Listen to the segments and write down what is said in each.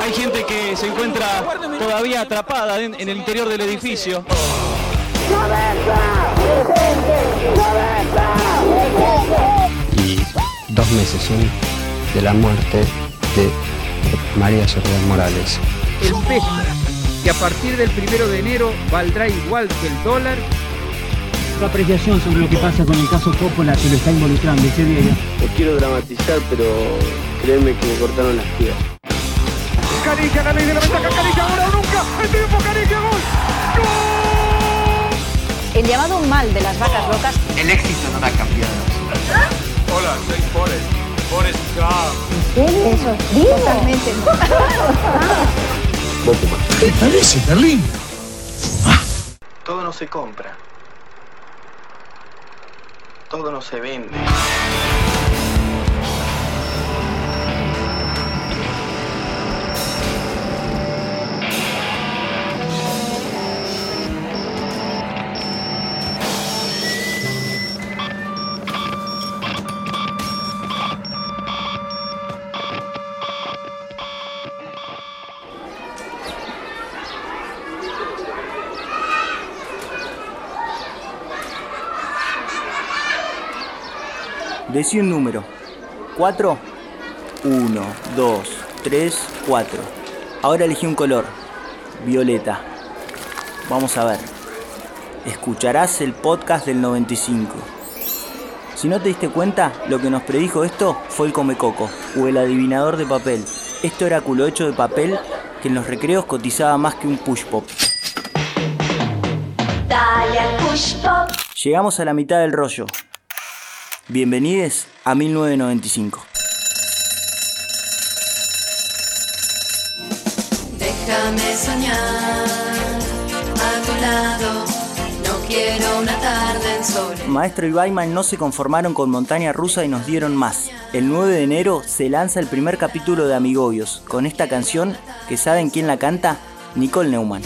Hay gente que se encuentra todavía atrapada en, en el interior del edificio. y dos meses son de la muerte de María Soledad Morales. el peso, que a partir del primero de enero valdrá igual que el dólar, Tu apreciación sobre lo que pasa con el caso Coppola que lo está involucrando ese día. No quiero dramatizar, pero créeme que me cortaron las piernas. Caricia, la ley de la ventaja, Caricia, ahora o nunca, el tiempo, Caricia, gol. El llamado mal de las vacas locas el éxito no ha cambiado. Hola, soy Forrest, Forrest Gump. totalmente Todo no se compra. Todo no se vende. Decí un número. ¿Cuatro? Uno, dos, tres, cuatro. Ahora elegí un color. Violeta. Vamos a ver. Escucharás el podcast del 95. Si no te diste cuenta, lo que nos predijo esto fue el Comecoco, o el adivinador de papel. Esto era culo hecho de papel que en los recreos cotizaba más que un push pop. Dale al push pop. Llegamos a la mitad del rollo. Bienvenidos a 1995. Déjame soñar a tu lado. No quiero una tarde en soledad. Maestro y Baiman no se conformaron con Montaña Rusa y nos dieron más. El 9 de enero se lanza el primer capítulo de Amigobios, con esta canción que saben quién la canta, Nicole Neumann.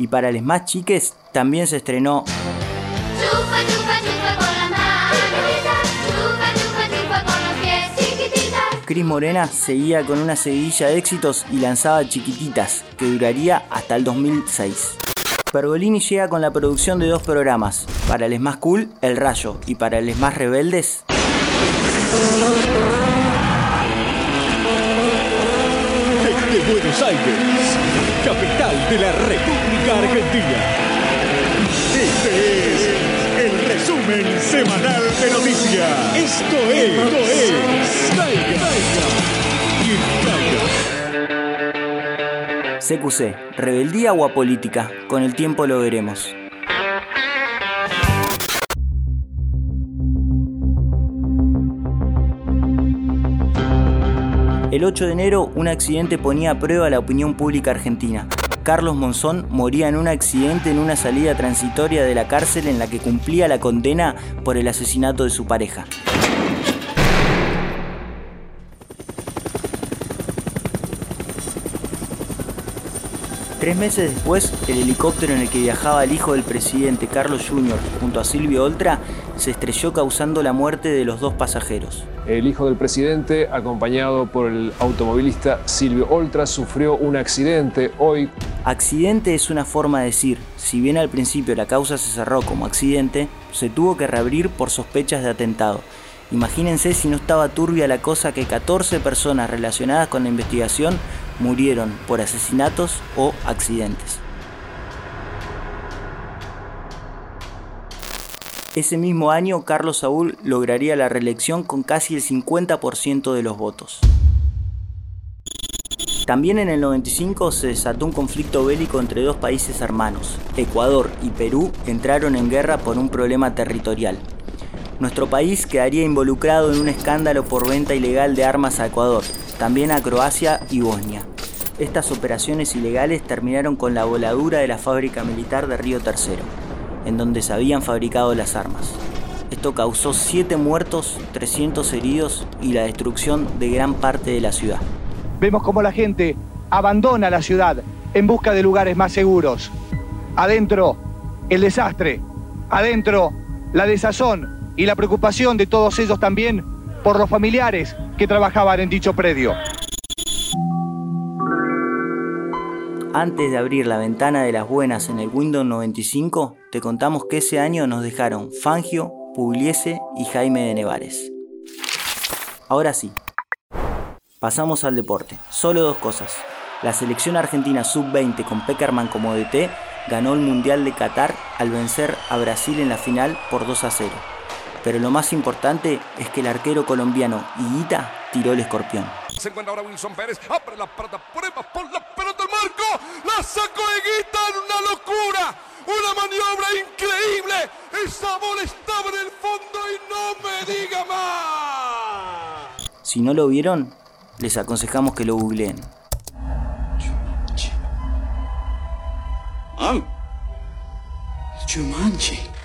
Y para los más chiques también se estrenó Chupa, chupa, chupa con las manitas. Chupa, chupa, chupa con los pies chiquititas. Cris Morena seguía con una seguidilla de éxitos y lanzaba Chiquititas, que duraría hasta el 2006. Pergolini llega con la producción de dos programas, para les más cool, El Rayo, y para les más rebeldes, Desde Buenos Aires, capital de la República Argentina. Este es el resumen semanal de noticias. Esto es, esto es Taiga. CQC, rebeldía o apolítica, con el tiempo lo veremos. El 8 de enero, un accidente ponía a prueba la opinión pública argentina. Carlos Monzón moría en un accidente en una salida transitoria de la cárcel en la que cumplía la condena por el asesinato de su pareja. Tres meses después, el helicóptero en el que viajaba el hijo del presidente Carlos Jr. junto a Silvio Oltra se estrelló causando la muerte de los dos pasajeros. El hijo del presidente, acompañado por el automovilista Silvio Oltra, sufrió un accidente hoy. Accidente es una forma de decir, si bien al principio la causa se cerró como accidente, se tuvo que reabrir por sospechas de atentado. Imagínense si no estaba turbia la cosa que 14 personas relacionadas con la investigación murieron por asesinatos o accidentes. Ese mismo año, Carlos Saúl lograría la reelección con casi el 50% de los votos. También en el 95 se desató un conflicto bélico entre dos países hermanos. Ecuador y Perú entraron en guerra por un problema territorial. Nuestro país quedaría involucrado en un escándalo por venta ilegal de armas a Ecuador, también a Croacia y Bosnia. Estas operaciones ilegales terminaron con la voladura de la fábrica militar de Río Tercero, en donde se habían fabricado las armas. Esto causó 7 muertos, 300 heridos y la destrucción de gran parte de la ciudad. Vemos cómo la gente abandona la ciudad en busca de lugares más seguros. Adentro, el desastre. adentro la desazón y la preocupación de todos ellos también por los familiares que trabajaban en dicho predio. Antes de abrir la ventana de las buenas en el Windows 95, te contamos que ese año nos dejaron Fangio, Pugliese y Jaime de Nevares. Ahora sí, pasamos al deporte. Solo dos cosas. La selección argentina sub-20 con Peckerman como DT ganó el Mundial de Qatar al vencer a Brasil en la final por 2 a 0. Pero lo más importante es que el arquero colombiano Higuita tiró el escorpión. Se ahora Wilson Pérez, abre la prueba por la la sacó Higuita en una locura, una maniobra increíble. Esa bola estaba en el fondo y no me diga más. Si no lo vieron, les aconsejamos que lo googleen.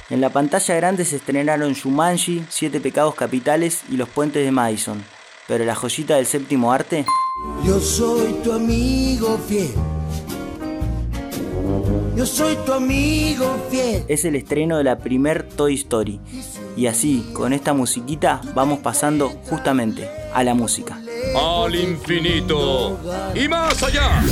En la pantalla grande se estrenaron Shumanji, Siete Pecados Capitales y Los Puentes de Madison. Pero la joyita del séptimo arte Yo soy tu amigo fiel. Yo soy tu amigo fiel. es el estreno de la primer Toy Story. Y así, con esta musiquita, vamos pasando justamente a la música. Al infinito y más allá.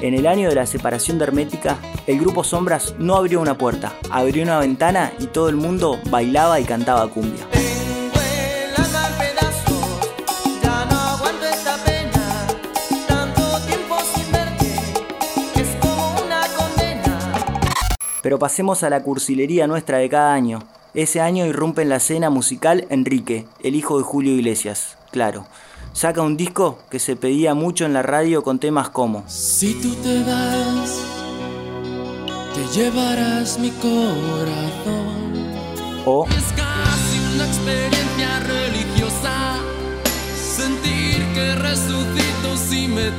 En el año de la separación de Hermética, el grupo Sombras no abrió una puerta, abrió una ventana y todo el mundo bailaba y cantaba cumbia. Pero pasemos a la cursilería nuestra de cada año. Ese año irrumpe en la escena musical Enrique, el hijo de Julio Iglesias, claro. Saca un disco que se pedía mucho en la radio con temas como Si tú te vas, te llevarás mi corazón. o Es casi una experiencia religiosa. Sentir que resucito si me.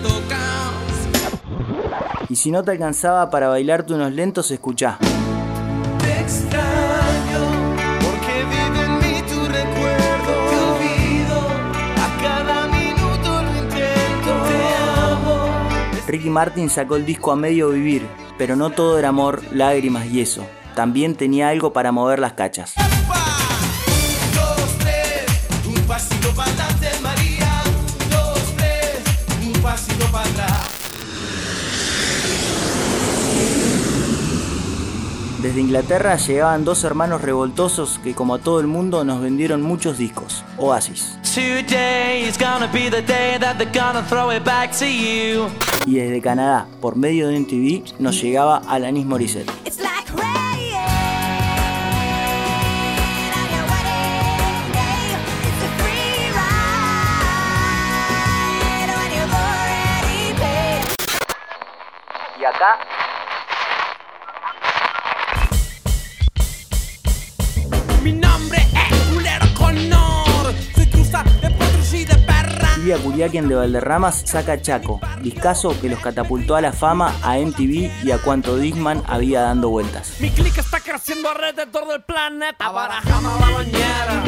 Y si no te alcanzaba para bailarte unos lentos, escuchá. Te extraño, porque vive en mí tu recuerdo. Te olvido, a cada minuto lo intento. Te amo. Ricky Martin sacó el disco a medio vivir, pero no todo era amor, lágrimas y eso. También tenía algo para mover las cachas. Desde Inglaterra llegaban dos hermanos revoltosos que como a todo el mundo nos vendieron muchos discos, Oasis. Y desde Canadá, por medio de MTV, nos llegaba Alanis Morissette. Y acá Silvia Curiaquien de Valderramas saca Chaco, discazo que los catapultó a la fama a MTV y a cuanto Disman había dando vueltas. Mi click está creciendo alrededor del planeta. Abarajame la bañera.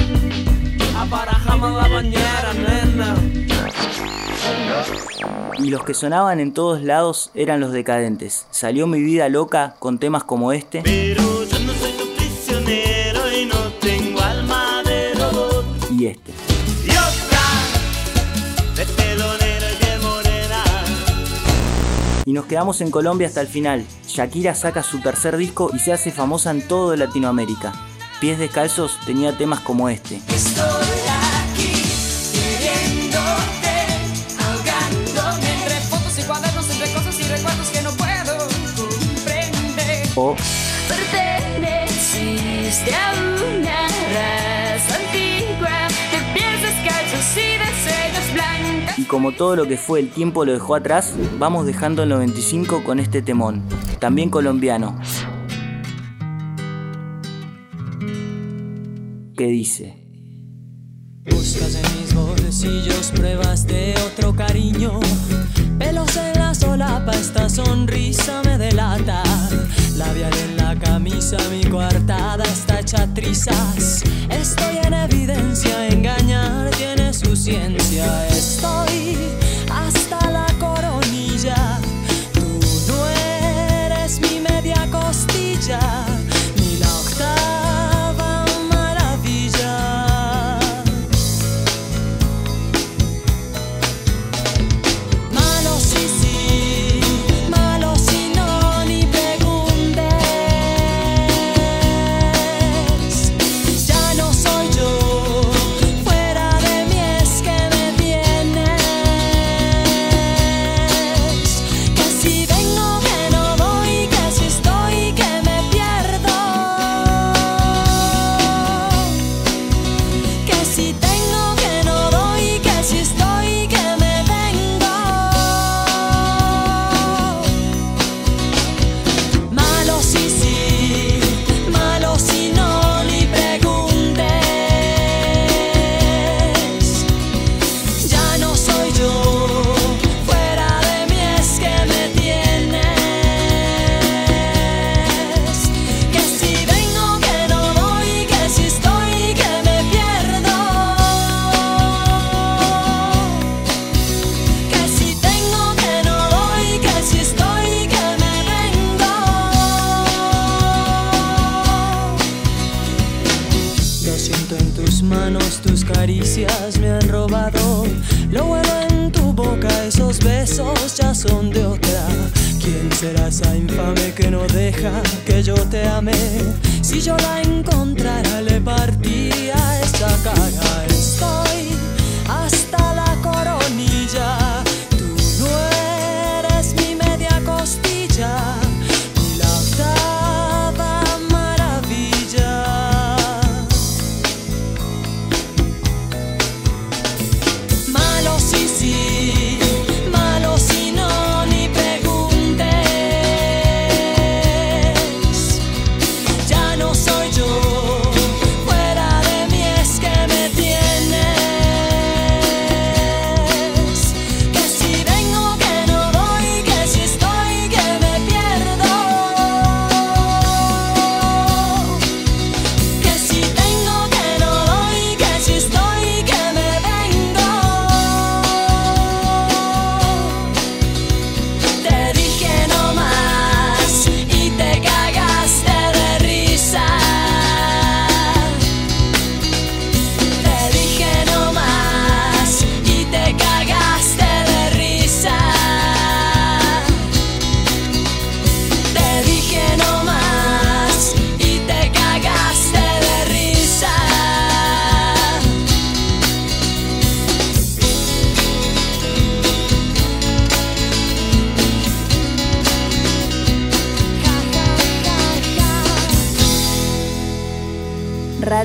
La bañera, nena. Y los que sonaban en todos lados eran los decadentes. Salió mi vida loca con temas como este. Pero nos quedamos en Colombia hasta el final. Shakira saca su tercer disco y se hace famosa en todo Latinoamérica. Pies Descalzos tenía temas como este. Como todo lo que fue el tiempo lo dejó atrás, vamos dejando el 95 con este temón, también colombiano, que dice, Buscas en mis bolsillos pruebas de otro cariño. Pelos en la solapa, esta sonrisa me delata. Labial en la camisa, mi coartada está hecha trizas. Estoy en evidencia, Dígame que no deja que yo te ame. Si yo la encontrara, le partía esta cara. Estoy